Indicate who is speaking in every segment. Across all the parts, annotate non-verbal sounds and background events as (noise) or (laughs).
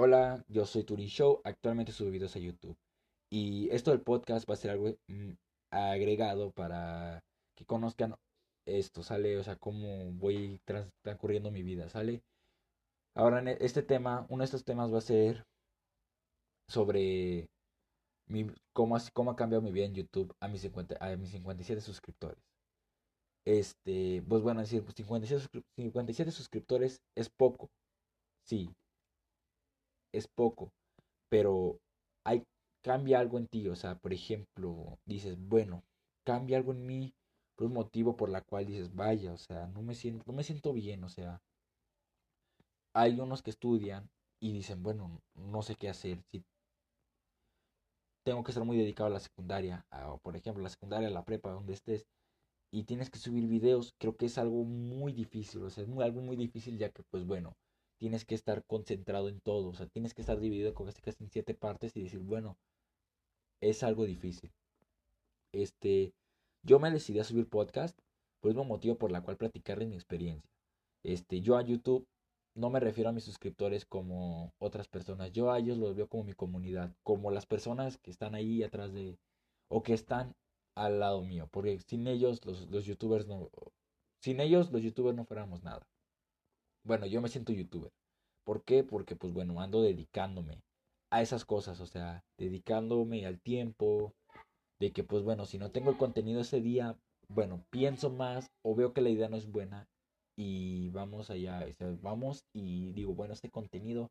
Speaker 1: Hola, yo soy Turing Show, actualmente subo videos a YouTube. Y esto del podcast va a ser algo mm, agregado para que conozcan esto, ¿sale? O sea, cómo voy transcurriendo mi vida, ¿sale? Ahora, en este tema, uno de estos temas va a ser sobre cómo, ha cambiado mi vida en YouTube a mis, 50, a mis 57 suscriptores. Este, pues bueno, decir, pues 57, 57 suscriptores es poco, sí, es poco, pero hay, cambia algo en ti, o sea, por ejemplo, dices, bueno, cambia algo en mí por un motivo por la cual dices, vaya, o sea, no me siento, no me siento bien, o sea, hay unos que estudian y dicen, bueno, no sé qué hacer, tengo que estar muy dedicado a la secundaria, por ejemplo, la secundaria, la prepa, donde estés, y tienes que subir videos, creo que es algo muy difícil, o sea, es muy, algo muy difícil ya que, pues bueno, tienes que estar concentrado en todo, o sea, tienes que estar dividido con este casi en siete partes y decir, bueno, es algo difícil. Este, yo me decidí a subir podcast por el mismo motivo por la cual platicarles mi experiencia. Este, yo a YouTube no me refiero a mis suscriptores como otras personas, yo a ellos los veo como mi comunidad, como las personas que están ahí atrás de, o que están al lado mío, porque sin ellos los, los youtubers no, sin ellos los youtubers no fuéramos nada. Bueno, yo me siento youtuber. ¿Por qué? Porque pues bueno, ando dedicándome a esas cosas, o sea, dedicándome al tiempo, de que pues bueno, si no tengo el contenido ese día, bueno, pienso más o veo que la idea no es buena y vamos allá, vamos y digo, bueno, este contenido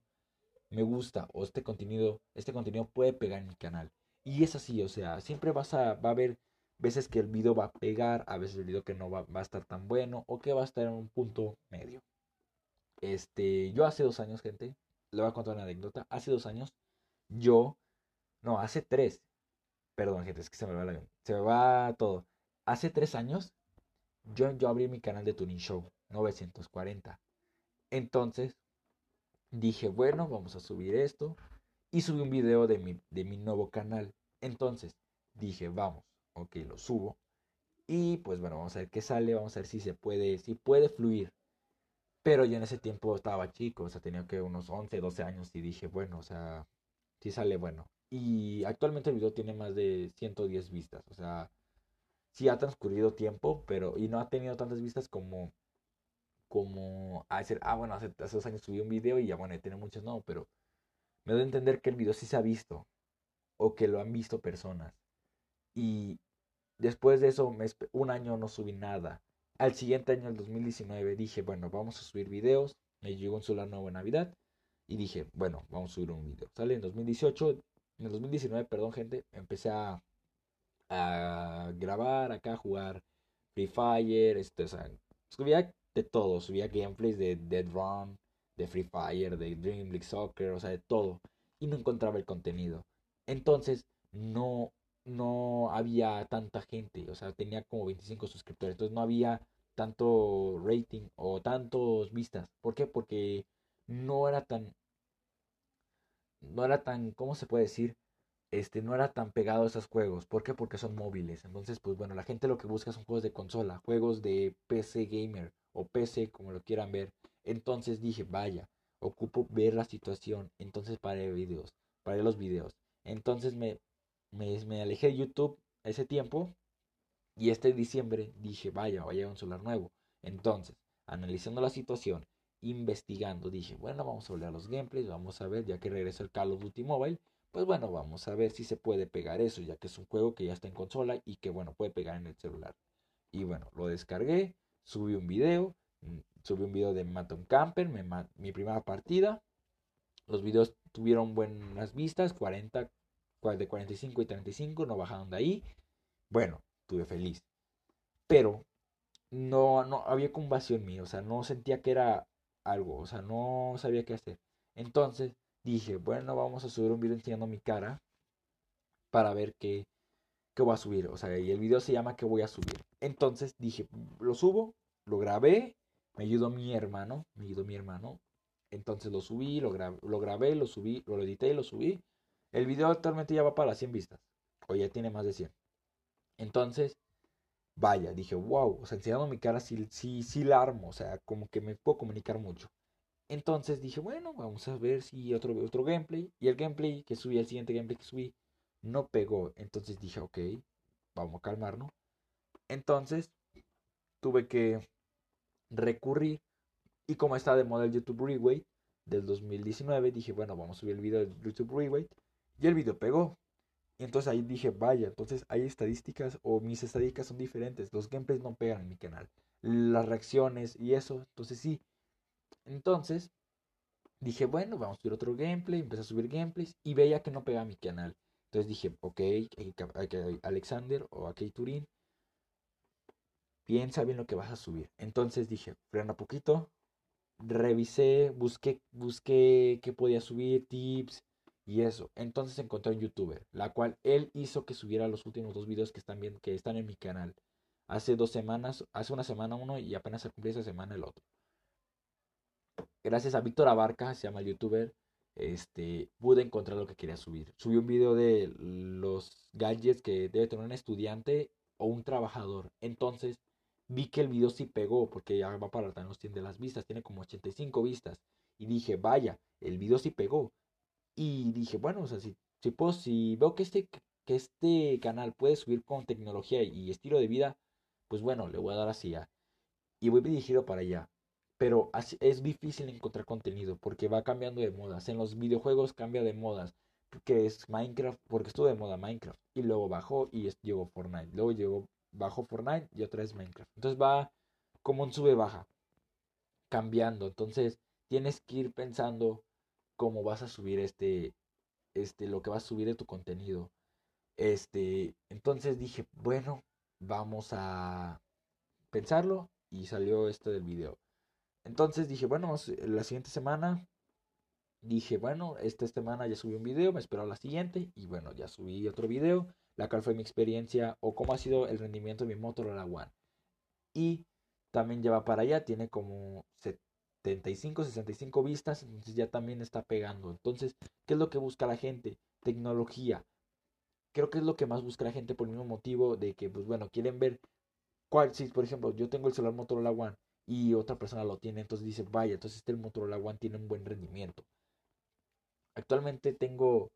Speaker 1: me gusta o este contenido, este contenido puede pegar en mi canal. Y es así, o sea, siempre vas a, va a haber veces que el video va a pegar, a veces el video que no va, va a estar tan bueno o que va a estar en un punto medio. Este, yo hace dos años, gente, le voy a contar una anécdota. Hace dos años, yo, no, hace tres, perdón, gente, es que se me va la, se me va todo. Hace tres años, yo, yo abrí mi canal de Tuning Show 940. Entonces, dije, bueno, vamos a subir esto. Y subí un video de mi, de mi nuevo canal. Entonces, dije, vamos, ok, lo subo. Y pues bueno, vamos a ver qué sale, vamos a ver si se puede, si puede fluir. Pero yo en ese tiempo estaba chico, o sea, tenía que unos 11, 12 años y dije, bueno, o sea, si sale bueno. Y actualmente el video tiene más de 110 vistas, o sea, sí ha transcurrido tiempo, pero y no ha tenido tantas vistas como como a decir, ah, bueno, hace, hace dos años subí un video y ya, bueno, tiene muchos, no, pero me doy a entender que el video sí se ha visto o que lo han visto personas. Y después de eso, un año no subí nada. Al siguiente año, el 2019, dije, bueno, vamos a subir videos. Me llegó un celular nuevo en Navidad. Y dije, bueno, vamos a subir un video. Sale en 2018, en el 2019, perdón, gente, empecé a, grabar acá, a jugar Free Fire, este, subía de todo. Subía gameplays de Dead Run, de Free Fire, de Dream League Soccer, o sea, de todo. Y no encontraba el contenido. Entonces, no no había tanta gente, o sea, tenía como 25 suscriptores, entonces no había tanto rating o tantos vistas. ¿Por qué? Porque no era tan, no era tan, ¿cómo se puede decir? Este, no era tan pegado a esos juegos. ¿Por qué? Porque son móviles. Entonces, pues bueno, la gente lo que busca son juegos de consola, juegos de PC gamer o PC, como lo quieran ver. Entonces dije, vaya, ocupo ver la situación. Entonces paré videos, paré los videos. Entonces me me, alejé de YouTube ese tiempo y este diciembre dije, vaya, vaya un celular nuevo. Entonces, analizando la situación, investigando, dije, bueno, vamos a hablar los gameplays, vamos a ver, ya que regresó el Call of Duty Mobile, pues bueno, vamos a ver si se puede pegar eso, ya que es un juego que ya está en consola y que bueno, puede pegar en el celular. Y bueno, lo descargué, subí un video, mm, subí un video de Maton Camper, mi primera partida. Los videos tuvieron buenas vistas, 40, de 45 y 35, no bajaron de ahí. Bueno, estuve feliz. Pero no, no había como vacío en mí, o sea, no sentía que era algo, o sea, no sabía qué hacer. Entonces dije, bueno, vamos a subir un video enseñando mi cara para ver qué, qué voy a subir. O sea, y el video se llama ¿Qué voy a subir? Entonces dije, lo subo, lo grabé, me ayudó mi hermano, me ayudó mi hermano. Entonces lo subí, lo, lo grabé, lo subí, lo edité y lo subí. El video actualmente ya va para las 100 vistas. O ya tiene más de 100. Entonces, vaya, dije, wow, o sea, enseñando mi cara sí, sí, sí la armo, o sea, como que me puedo comunicar mucho. Entonces dije, bueno, vamos a ver si otro, otro gameplay. Y el gameplay que subí, el siguiente gameplay que subí, no pegó. Entonces dije, ok, vamos a calmarnos. Entonces tuve que recurrir. Y como está de moda el YouTube Reweight del 2019, dije, bueno, vamos a subir el video de YouTube Reweight. Y el video pegó. Y entonces ahí dije, vaya, entonces hay estadísticas o mis estadísticas son diferentes. Los gameplays no pegan en mi canal. Las reacciones y eso. Entonces sí. Entonces dije, bueno, vamos a subir otro gameplay. Empecé a subir gameplays y veía que no pegaba mi canal. Entonces dije, ok, Alexander o a Turín, piensa bien lo que vas a subir. Entonces dije, frena poquito, revisé, busqué, busqué qué podía subir, tips y eso. Entonces encontré un youtuber, la cual él hizo que subiera los últimos dos videos que están bien, que están en mi canal. Hace dos semanas, hace una semana uno y apenas se cumplió esa semana el otro. Gracias a Víctor Abarca, se llama el youtuber, este, pude encontrar lo que quería subir. Subí un video de los gadgets que debe tener un estudiante o un trabajador. Entonces vi que el video sí pegó porque ya va para los tiene las vistas, tiene como 85 vistas. Y dije, vaya, el video sí pegó. Y dije, bueno, o sea, si, si, si veo que este, que este canal puede subir con tecnología y estilo de vida, pues bueno, le voy a dar ya. Y voy dirigido para allá. Pero es difícil encontrar contenido porque va cambiando de modas. En los videojuegos cambia de modas. Que es Minecraft, porque estuvo de moda Minecraft. Y luego bajó y llegó Fortnite. Luego llegó, bajó Fortnite y otra vez Minecraft. Entonces va como un sube-baja. Cambiando. Entonces tienes que ir pensando cómo vas a subir este, este, lo que vas a subir de tu contenido. Este, entonces dije, bueno, vamos a pensarlo y salió este del video. Entonces dije, bueno, la siguiente semana dije, bueno, esta semana ya subí un video, me espero la siguiente y bueno, ya subí otro video, la cual fue mi experiencia o cómo ha sido el rendimiento de mi Motorola One. Y también lleva para allá, tiene como 75, 65 vistas, entonces ya también está pegando. Entonces, ¿qué es lo que busca la gente? Tecnología. Creo que es lo que más busca la gente por el mismo motivo de que, pues bueno, quieren ver cuál, si por ejemplo yo tengo el celular Motorola One y otra persona lo tiene, entonces dice, vaya, entonces este Motorola One tiene un buen rendimiento. Actualmente tengo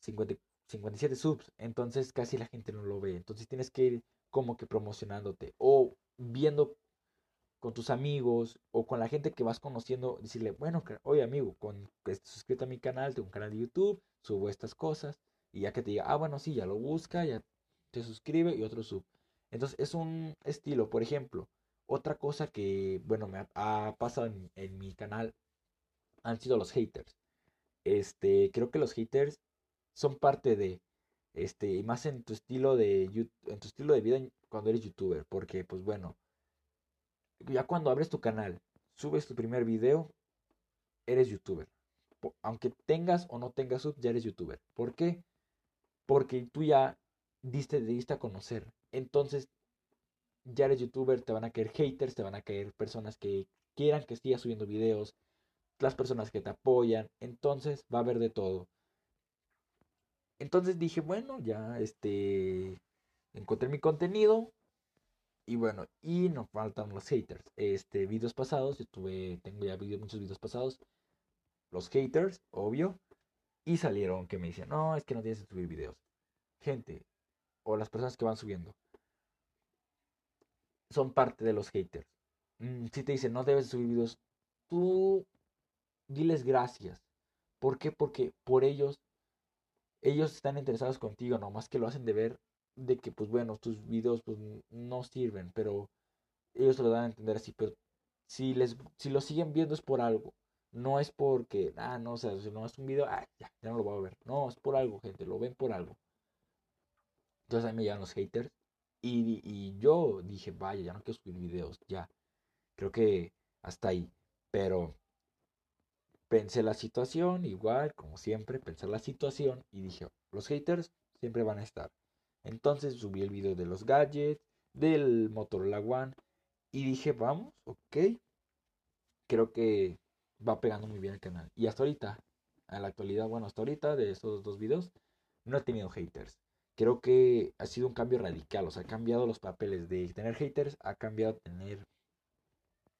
Speaker 1: 57 subs, entonces casi la gente no lo ve. Entonces tienes que ir como que promocionándote o viendo con tus amigos o con la gente que vas conociendo, decirle, bueno, oye amigo, con, suscríbete a mi canal, tengo un canal de YouTube, subo estas cosas, y ya que te diga, ah, bueno, sí, ya lo busca, ya te suscribe y otro sub. Entonces es un estilo, por ejemplo, otra cosa que, bueno, me ha, pasado en, mi canal han sido los haters. Este, creo que los haters son parte de, este, y más en tu estilo de, en tu estilo de vida cuando eres youtuber, porque, pues bueno, ya cuando abres tu canal, subes tu primer video, eres youtuber. Aunque tengas o no tengas sub, ya eres youtuber. ¿Por qué? Porque tú ya diste, diste a conocer. Entonces ya eres youtuber, te van a caer haters, te van a caer personas que quieran que sigas subiendo videos, las personas que te apoyan, entonces va a haber de todo. Entonces dije, bueno, ya este encontré mi contenido y bueno, y no faltan los haters. Este videos pasados, yo tuve tengo ya muchos videos pasados, los haters, obvio, y salieron que me dicen, "No, es que no tienes que subir videos." Gente o las personas que van subiendo son parte de los haters. Mm, si te dicen no debes subir videos, tú diles gracias. ¿Por qué? Porque por ellos, ellos están interesados contigo, nomás que lo hacen de ver de que, pues bueno, tus videos pues, no sirven, pero ellos lo dan a entender así. Pero si, les, si lo siguen viendo es por algo. No es porque, ah, no, o sea, si no es un video, ah, ya, ya no lo voy a ver. No, es por algo, gente, lo ven por algo. Entonces ahí me llegan los haters y, yo dije, vaya, ya no quiero subir videos, ya. Creo que hasta ahí. Pero pensé la situación, igual, como siempre, pensé la situación y dije, los haters siempre van a estar. Entonces subí el video de los gadgets, del Motorola One y dije, vamos, ok. Creo que va pegando muy bien el canal. Y hasta ahorita, en la actualidad, bueno, hasta ahorita de esos dos videos, no he tenido haters creo que ha sido un cambio radical. O sea, ha cambiado los papeles de tener haters, ha cambiado a tener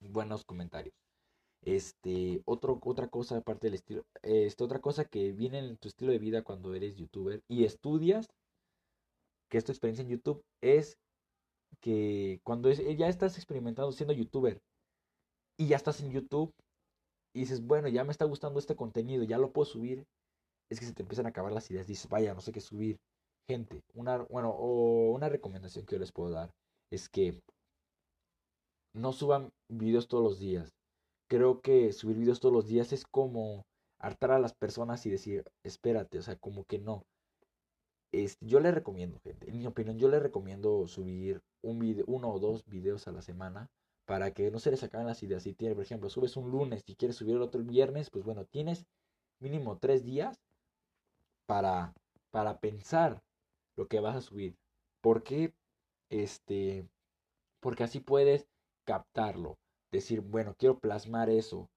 Speaker 1: buenos comentarios. Este, otro, otra cosa aparte del estilo, este, otra cosa que viene en tu estilo de vida cuando eres youtuber y estudias, que es experiencia en YouTube, es que cuando ya estás experimentando siendo youtuber y ya estás en YouTube y dices, bueno, ya me está gustando este contenido, ya lo puedo subir, es que se te empiezan a acabar las ideas, dices, vaya, no sé qué subir. Gente, una, bueno, o una recomendación que yo les puedo dar es que no suban videos todos los días. Creo que subir videos todos los días es como hartar a las personas y decir, espérate, o sea, como que no. Yo le recomiendo, gente, en mi opinión, yo le recomiendo subir un video, uno o dos videos a la semana para que no se les acaben las ideas. Si tienes, por ejemplo, subes un lunes y quieres subir el otro el viernes, pues bueno, tienes mínimo tres días para, para pensar lo que vas a subir. ¿Por qué? Este, porque así puedes captarlo. Decir, bueno, quiero plasmar eso.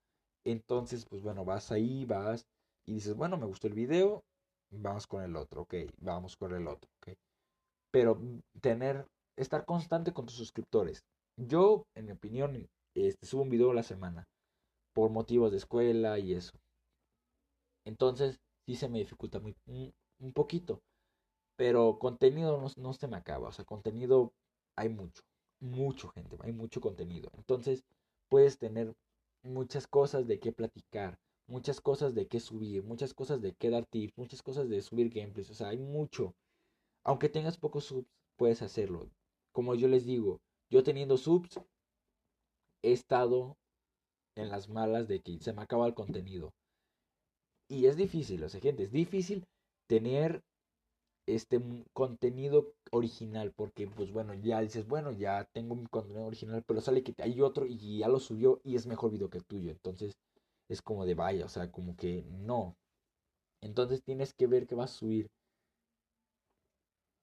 Speaker 1: Entonces, pues bueno, vas ahí, vas y dices, bueno, me gustó el video, vamos con el otro, ok, vamos con el otro, ok. Pero tener, estar constante con tus suscriptores. Yo, en mi opinión, este, subo un video a la semana por motivos de escuela y eso. Entonces, sí se me dificulta muy, un, poquito. Pero contenido no, no se me acaba. O sea, contenido hay mucho. Mucho, gente. Hay mucho contenido. Entonces, puedes tener muchas cosas de qué platicar muchas cosas de qué subir, muchas cosas de qué dar tips, muchas cosas de subir gameplays, o sea, hay mucho. Aunque tengas pocos subs, puedes hacerlo. Como yo les digo, yo teniendo subs, he estado en las malas de que se me acaba el contenido. Y es difícil, o sea, gente, es difícil tener este contenido original porque pues bueno ya dices bueno ya tengo mi contenido original pero sale que hay otro y ya lo subió y es mejor video que el tuyo entonces es como de vaya, o sea, como que no. Entonces tienes que ver que vas a subir.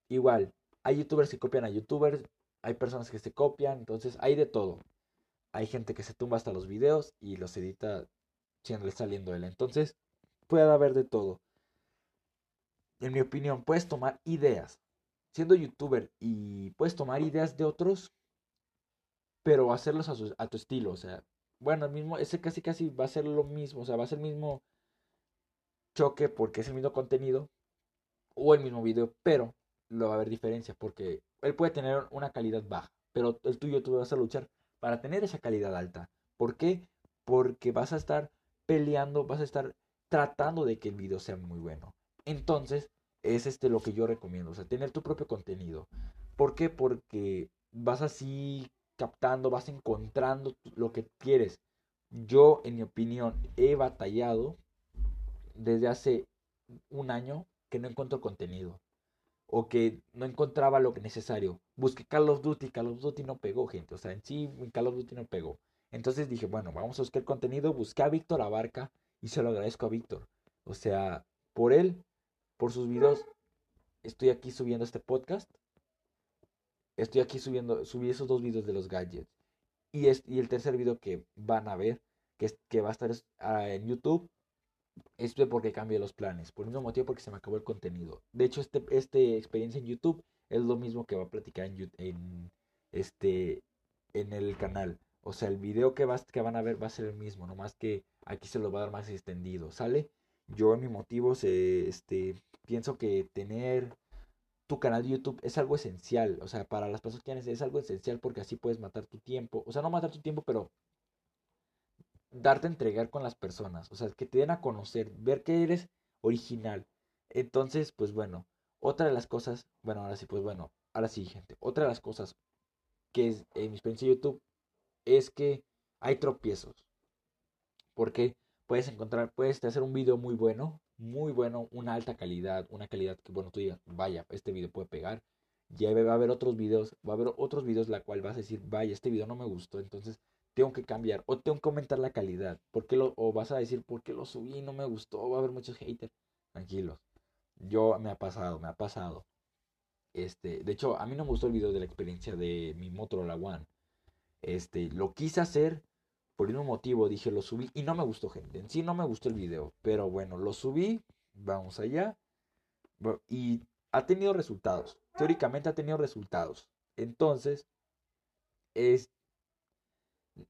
Speaker 1: Igual, hay youtubers que copian a youtubers, hay personas que se copian, entonces hay de todo. Hay gente que se tumba hasta los videos y los edita siendo saliendo él. Entonces, puede haber de todo. En mi opinión, puedes tomar ideas. Siendo youtuber y puedes tomar ideas de otros, pero hacerlos a tu estilo. O sea, bueno, el mismo, ese casi casi va a ser lo mismo, o sea, va a ser el mismo choque porque es el mismo contenido o el mismo video, pero lo va a haber diferencia porque él puede tener una calidad baja, pero el tuyo tú vas a luchar para tener esa calidad alta. ¿Por qué? Porque vas a estar peleando, vas a estar tratando de que el video sea muy bueno. Entonces, es este lo que yo recomiendo, o sea, tener tu propio contenido. ¿Por qué? Porque vas así captando, vas encontrando lo que quieres. Yo, en mi opinión, he batallado desde hace un año que no encuentro contenido. O que no encontraba lo que necesario. Busqué Call of Duty, Call of Duty no pegó, gente. O sea, en sí, Call of Duty no pegó. Entonces dije, bueno, vamos a buscar contenido. Busqué a Víctor Abarca y se lo agradezco a Víctor. O sea, por él, por sus videos, estoy aquí subiendo este podcast estoy aquí subiendo, subí esos dos videos de los gadgets. Y, es, y el tercer video que van a ver, que, es, que va a estar ah, en YouTube, es porque cambié los planes. Por el mismo motivo, porque se me acabó el contenido. De hecho, este, este experiencia en YouTube es lo mismo que va a platicar en, en, este, en el canal. O sea, el video que, vas, que van a ver va a ser el mismo, nomás que aquí se lo va a dar más extendido, ¿sale? Yo en mi motivo, este, pienso que tener tu canal de YouTube es algo esencial. O sea, para las personas que es algo esencial porque así puedes matar tu tiempo. O sea, no matar tu tiempo, pero darte a entregar con las personas. O sea, que te den a conocer, ver que eres original. Entonces, pues bueno, otra de las cosas, bueno, ahora sí, pues bueno, ahora sí, gente. Otra de las cosas que es en mi experiencia de YouTube es que hay tropiezos. Porque puedes encontrar, puedes hacer un video muy bueno, muy bueno, una alta calidad, una calidad que, bueno, tú digas, vaya, este video puede pegar. Ya va a haber otros videos, va a haber otros videos la cual vas a decir, vaya, este video no me gustó, entonces tengo que cambiar o tengo que aumentar la calidad. porque lo, o vas a decir, ¿por qué lo subí? No me gustó, va a haber muchos haters. Tranquilos. Yo me ha pasado, me ha pasado. Este, de hecho, a mí no me gustó el video de la experiencia de mi Motorola One. Este, lo quise hacer, por un motivo dije lo subí y no me gustó gente. En sí no me gustó el video, pero bueno, lo subí, vamos allá y ha tenido resultados. Teóricamente ha tenido resultados. Entonces, es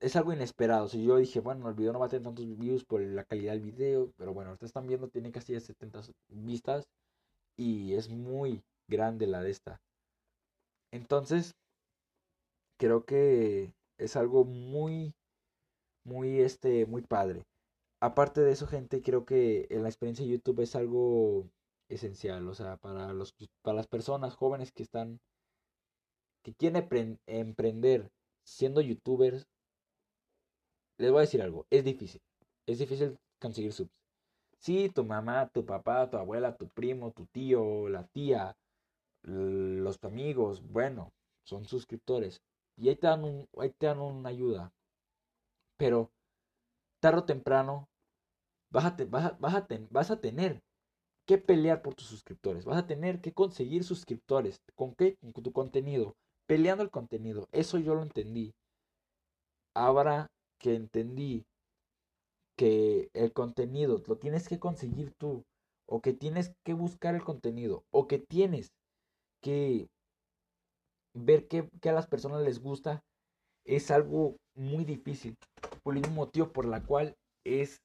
Speaker 1: es algo inesperado. Si yo dije, bueno, el video no va a tener tantos views por la calidad del video, pero bueno, ustedes están viendo, tiene casi 70 vistas y es muy grande la de esta. Entonces, creo que es algo muy, muy, este, muy padre. Aparte de eso, gente, creo que en la experiencia de YouTube es algo esencial, o sea, para los, para las personas jóvenes que están, que quieren emprender siendo youtubers, les voy a decir algo, es difícil, es difícil conseguir subs. Sí, tu mamá, tu papá, tu abuela, tu primo, tu tío, la tía, los amigos, bueno, son suscriptores. Y ahí te dan, un, ahí te dan una ayuda. Pero tarde o temprano vas a, vas, a, vas a tener que pelear por tus suscriptores. Vas a tener que conseguir suscriptores. ¿Con qué? Con tu contenido. Peleando el contenido. Eso yo lo entendí. Ahora que entendí que el contenido lo tienes que conseguir tú. O que tienes que buscar el contenido. O que tienes que ver qué, a las personas les gusta. Es algo muy difícil. Por el mismo motivo por la cual es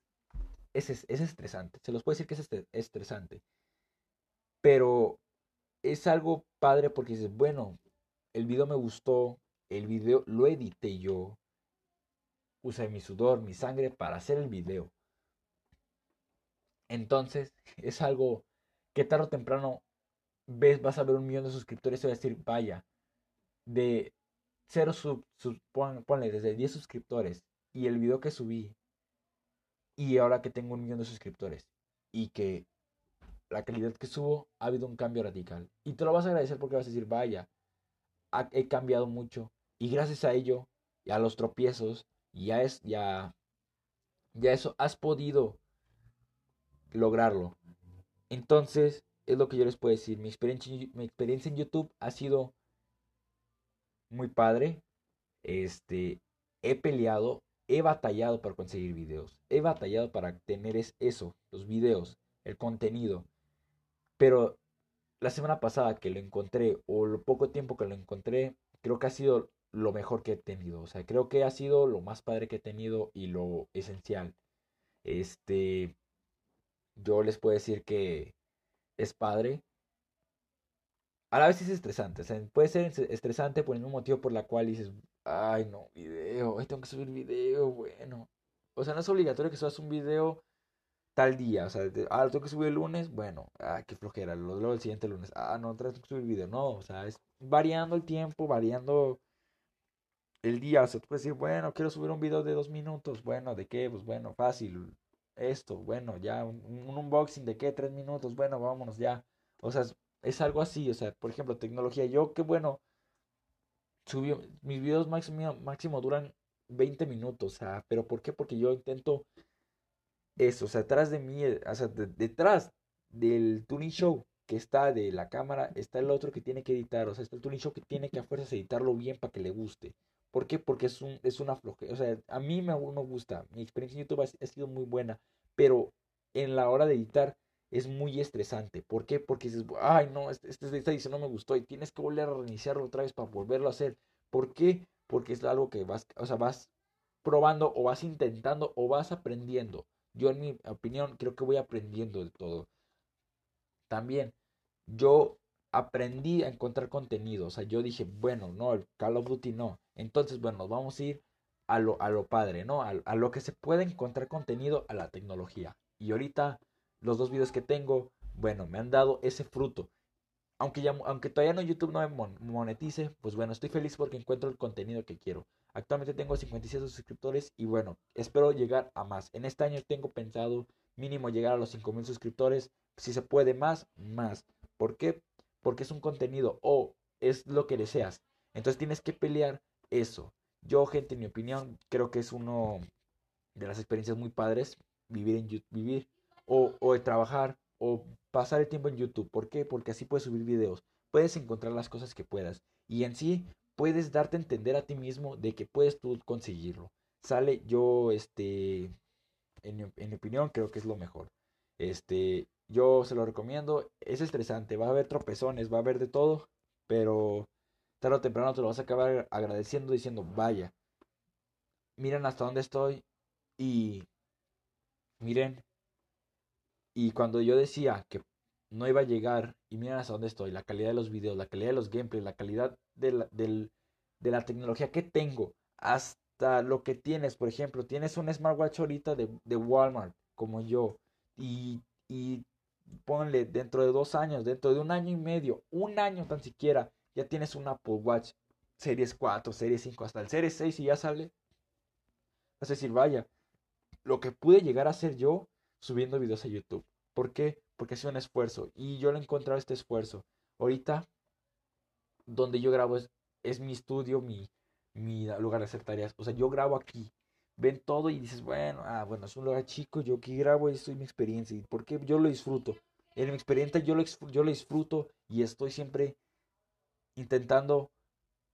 Speaker 1: es, es estresante. Se los puedo decir que es estresante. Pero es algo padre porque dices, bueno, el video me gustó, el video lo edité yo, usé mi sudor, mi sangre para hacer el video. Entonces, (laughs) es algo que tarde o temprano ves, vas a ver un millón de suscriptores y vas a decir, vaya, de cero sub, ponle desde 10 suscriptores y el video que subí y ahora que tengo un millón de suscriptores y que la calidad que subo ha habido un cambio radical. Y te lo vas a agradecer porque vas a decir, vaya, he cambiado mucho. Y gracias a ello, y a los tropiezos, ya es, ya, ya eso, has podido lograrlo. Entonces, es lo que yo les puedo decir. Mi experiencia, mi experiencia en YouTube ha sido muy padre. Este, he peleado, he batallado para conseguir videos. He batallado para tener eso, los videos, el contenido. Pero la semana pasada que lo encontré, o lo poco tiempo que lo encontré, creo que ha sido lo mejor que he tenido. O sea, creo que ha sido lo más padre que he tenido y lo esencial. Este, yo les puedo decir que es padre. A la vez es estresante. O sea, puede ser estresante por el mismo motivo por la cual dices, Ay, no, video. Ay, tengo que subir video, bueno. O sea, no es obligatorio que subas un video tal día. O sea, ah, lo tengo que subir el lunes. Bueno, ah, qué flojera. Luego el siguiente lunes. Ah, no, tengo que subir video. No, o sea, es variando el tiempo, variando el día. O sea, tú puedes decir, bueno, quiero subir un video de dos minutos. Bueno, ¿de qué? Pues bueno, fácil. Esto, bueno, ya. Un, un unboxing de qué? Tres minutos. Bueno, vámonos ya. O sea, es, es algo así. O sea, por ejemplo, tecnología. Yo, qué bueno mis videos máximo, duran 20 minutos, pero ¿por qué? Porque yo intento eso, o sea, detrás de mí, sea, detrás del tuning show que está de la cámara, está el otro que tiene que editar, o sea, está el tuning show que tiene que a fuerzas editarlo bien para que le guste. ¿Por qué? Porque es, un, es una flojera, o sea, a mí me, me gusta, mi experiencia en YouTube ha sido muy buena, pero en la hora de editar es muy estresante. ¿Por qué? Porque dices, ay, no, este, este, esta edición no me gustó y tienes que volver a reiniciarlo otra vez para volverlo a hacer. ¿Por qué? Porque es algo que vas, o sea, vas probando o vas intentando o vas aprendiendo. Yo en mi opinión creo que voy aprendiendo de todo. También yo aprendí a encontrar contenido. O sea, yo dije, bueno, no, el Call of Duty no. Entonces, bueno, vamos a ir a lo, a lo padre, ¿no? A, a lo que se puede encontrar contenido a la tecnología. Y ahorita los dos videos que tengo, bueno, me han dado ese fruto. Aunque, ya, aunque todavía no YouTube no me monetice, pues bueno, estoy feliz porque encuentro el contenido que quiero. Actualmente tengo 57 suscriptores y bueno, espero llegar a más. En este año tengo pensado mínimo llegar a los 5000 suscriptores. Si se puede más, más. ¿Por qué? Porque es un contenido o es lo que deseas. Entonces tienes que pelear eso. Yo, gente, en mi opinión, creo que es uno de las experiencias muy padres vivir en YouTube, vivir o, de trabajar o pasar el tiempo en YouTube. ¿Por qué? Porque así puedes subir videos, puedes encontrar las cosas que puedas y en sí puedes darte a entender a ti mismo de que puedes tú conseguirlo. Sale, yo, este, en en mi opinión, creo que es lo mejor. Este, yo se lo recomiendo. Es estresante, va a haber tropezones, va a haber de todo, pero tarde o temprano te lo vas a acabar agradeciendo diciendo, vaya, miren hasta dónde estoy y miren. Y cuando yo decía que no iba a llegar y miren hasta dónde estoy, la calidad de los videos, la calidad de los gameplays, la calidad de la, de la tecnología que tengo, hasta lo que tienes, por ejemplo, tienes un smartwatch ahorita de, de Walmart, como yo, y, y ponle dentro de dos años, dentro de un año y medio, un año tan siquiera, ya tienes un Apple Watch Series 4, Series 5, hasta el Series 6 y ya sale. Es decir, vaya, lo que pude llegar a hacer yo subiendo videos a YouTube. ¿Por qué? Porque es un esfuerzo y yo le he encontrado este esfuerzo. Ahorita, donde yo grabo es, es mi estudio, mi, mi lugar de hacer tareas. O sea, yo grabo aquí. Ven todo y dices, bueno, ah, bueno, es un lugar chico, yo aquí grabo y estoy mi experiencia. ¿Y por qué? Yo lo disfruto. En mi experiencia yo lo, yo lo disfruto y estoy siempre intentando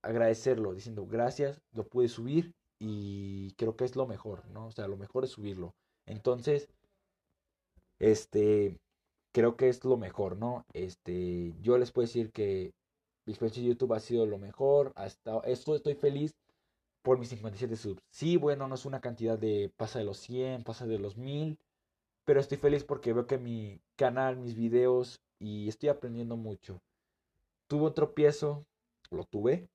Speaker 1: agradecerlo, diciendo gracias, lo pude subir y creo que es lo mejor, ¿no? O sea, lo mejor es subirlo. Entonces, este, creo que es lo mejor, ¿no? Este, yo les puedo decir que mi experiencia de YouTube ha sido lo mejor, hasta esto estoy feliz por mis 57 subs. Sí, bueno, no es una cantidad de pasa de los 100, pasa de los 1000, pero estoy feliz porque veo que mi canal, mis videos y estoy aprendiendo mucho. Tuvo un tropiezo, lo tuve.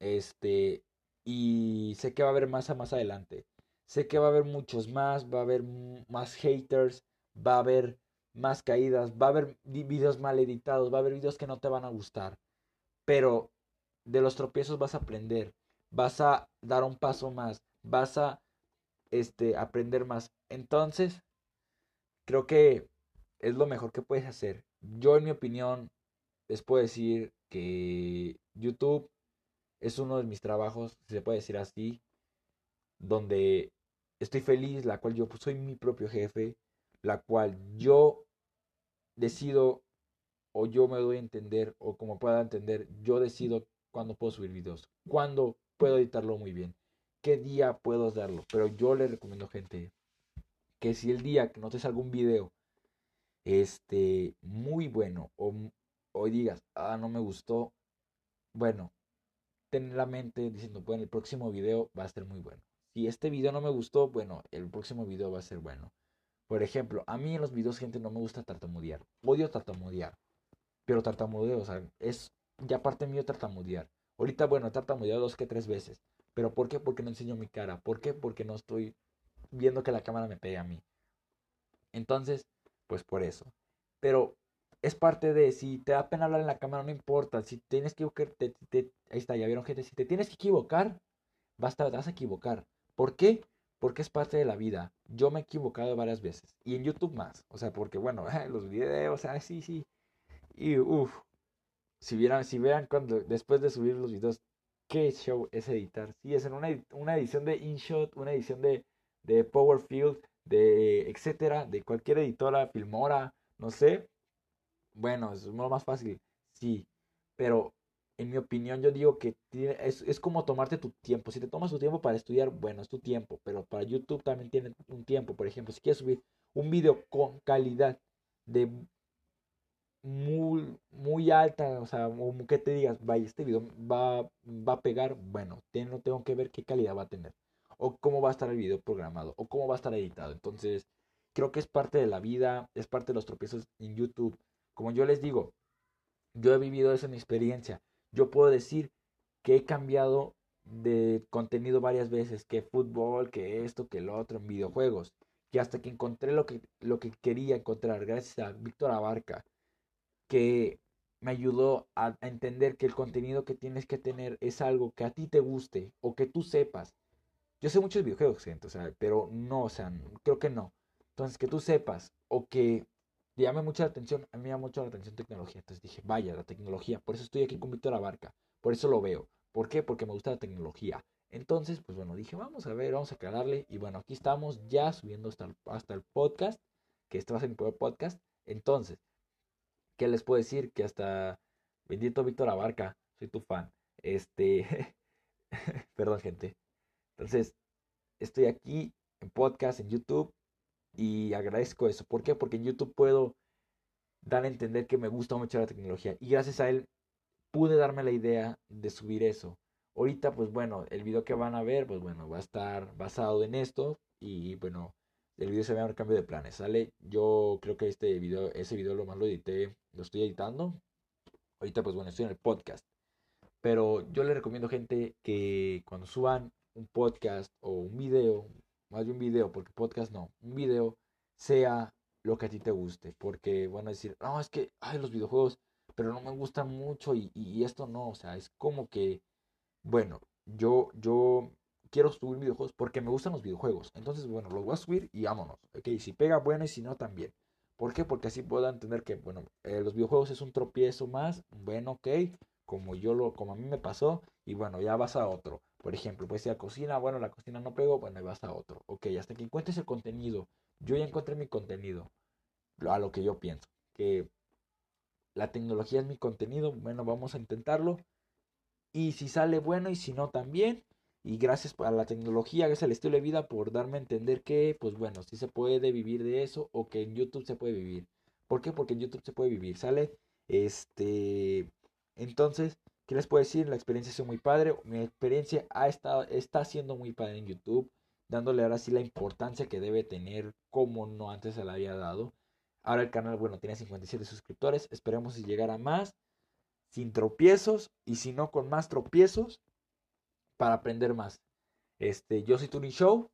Speaker 1: Este, y sé que va a haber más a más adelante. Sé que va a haber muchos más, va a haber más haters, va a haber más caídas, va a haber videos mal editados, va a haber videos que no te van a gustar. Pero de los tropiezos vas a aprender, vas a dar un paso más, vas a este, aprender más. Entonces, creo que es lo mejor que puedes hacer. Yo, en mi opinión, les puedo decir que YouTube es uno de mis trabajos, si se puede decir así, donde estoy feliz, la cual yo soy mi propio jefe, la cual yo decido o yo me doy a entender o como pueda entender, yo decido cuándo puedo subir videos, cuándo puedo editarlo muy bien, qué día puedo darlo, pero yo le recomiendo gente que si el día que no te salga un video este muy bueno o, o digas, ah, no me gustó, bueno, ten la mente diciendo, bueno, el próximo video va a ser muy bueno. Si este video no me gustó, bueno, el próximo video va a ser bueno. Por ejemplo, a mí en los videos, gente, no me gusta tartamudear. Odio tartamudear. Pero tartamudeo, o sea, es ya parte mío tartamudear. Ahorita, bueno, he tartamudeado dos que tres veces. ¿Pero por qué? Porque no enseño mi cara. ¿Por qué? Porque no estoy viendo que la cámara me pegue a mí. Entonces, pues por eso. Pero es parte de, si te da pena hablar en la cámara, no importa. Si tienes que equivocar, ahí está, ya vieron gente, si te tienes que equivocar, basta, vas a equivocar. ¿Por qué? Porque es parte de la vida. Yo me he equivocado varias veces. Y en YouTube más. O sea, porque bueno, (laughs) los videos, ah, sí, sí. Y uff. Si vieran, si vean cuando, después de subir los videos, qué show es editar. Sí, es en una, una edición de InShot, una edición de, de Powerfield, de etcétera, de cualquier editora, Filmora, no sé bueno, es lo más fácil, sí, pero en mi opinión yo digo que es, es como tomarte tu tiempo. Si te tomas tu tiempo para estudiar, bueno, es tu tiempo, pero para YouTube también tiene un tiempo. Por ejemplo, si quieres subir un video con calidad de muy, muy alta, o sea, o que te digas, vaya, este video va, va a pegar, bueno, tengo, tengo que ver qué calidad va a tener, o cómo va a estar el video programado, o cómo va a estar editado. Entonces, creo que es parte de la vida, es parte de los tropiezos en YouTube. Como yo les digo, yo he vivido eso en mi experiencia. Yo puedo decir que he cambiado de contenido varias veces, que fútbol, que esto, que lo otro en videojuegos, que hasta que encontré lo que, lo que quería encontrar, gracias a Víctor Abarca, que me ayudó a, entender que el contenido que tienes que tener es algo que a ti te guste o que tú sepas. Yo sé muchos videojuegos, gente, pero no, o sea, creo que no. Entonces, que tú sepas o que llama mucho la atención, a mí me llama mucho la atención tecnología. Entonces dije, vaya, la tecnología. Por eso estoy aquí con Víctor Abarca. Por eso lo veo. ¿Por qué? Porque me gusta la tecnología. Entonces, pues bueno, dije, vamos a ver, vamos a aclararle. Y bueno, aquí estamos ya subiendo hasta el, hasta el podcast, que este va a ser mi primer podcast. Entonces, ¿qué les puedo decir? Que hasta, bendito Víctor Abarca, soy tu fan. Este, (laughs) perdón gente. Entonces, estoy aquí en podcast, en YouTube, y agradezco eso. ¿Por qué? Porque en YouTube puedo dar a entender que me gusta mucho la tecnología. Y gracias a él pude darme la idea de subir eso. Ahorita, pues bueno, el video que van a ver, pues bueno, va a estar basado en esto. Y bueno, el video se ve un cambio de planes, ¿sale? Yo creo que este video, ese video lo más lo edité, lo estoy editando. Ahorita, pues bueno, estoy en el podcast. Pero yo le recomiendo, gente, que cuando suban un podcast o un video, más de un video, porque podcast no, un video, sea lo que a ti te guste. Porque van a decir, no, es que, hay los videojuegos, pero no me gustan mucho y, y esto no, o sea, es como que bueno, yo, yo quiero subir videojuegos porque me gustan los videojuegos. Entonces, bueno, los voy a subir y vámonos. Ok, si pega, bueno, y si no, también. ¿Por qué? Porque así puedo entender que, bueno, eh, los videojuegos es un tropiezo más. Bueno, ok, como yo lo, como a mí me pasó. Y bueno, ya vas a otro. Por ejemplo, pues si a cocina, bueno, la cocina no pegó, bueno, vas a otro. Ok, hasta que encuentres el contenido. Yo ya encontré mi contenido. A lo que yo pienso. Que la tecnología es mi contenido. Bueno, vamos a intentarlo. Y si sale bueno y si no también. Y gracias a la tecnología, gracias al estilo de vida por darme a entender que, pues bueno, si se puede vivir de eso o que en YouTube se puede vivir. ¿Por qué? Porque en YouTube se puede vivir, ¿sale? Este, entonces, ¿qué les puedo decir? La experiencia es muy padre. Mi experiencia ha estado, está siendo muy padre en YouTube, dándole ahora sí la importancia que debe tener, como no antes se la había dado. Ahora el canal, bueno, tiene 57 suscriptores. Esperemos si llegar a más sin tropiezos y si no con más tropiezos para aprender más. Este, yo soy Turing Show.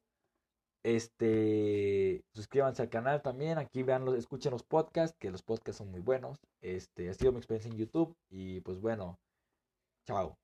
Speaker 1: Este, suscríbanse al canal también. Aquí vean, escuchen los podcasts, que los podcasts son muy buenos. Este, ha sido mi experiencia en YouTube y pues bueno, chao.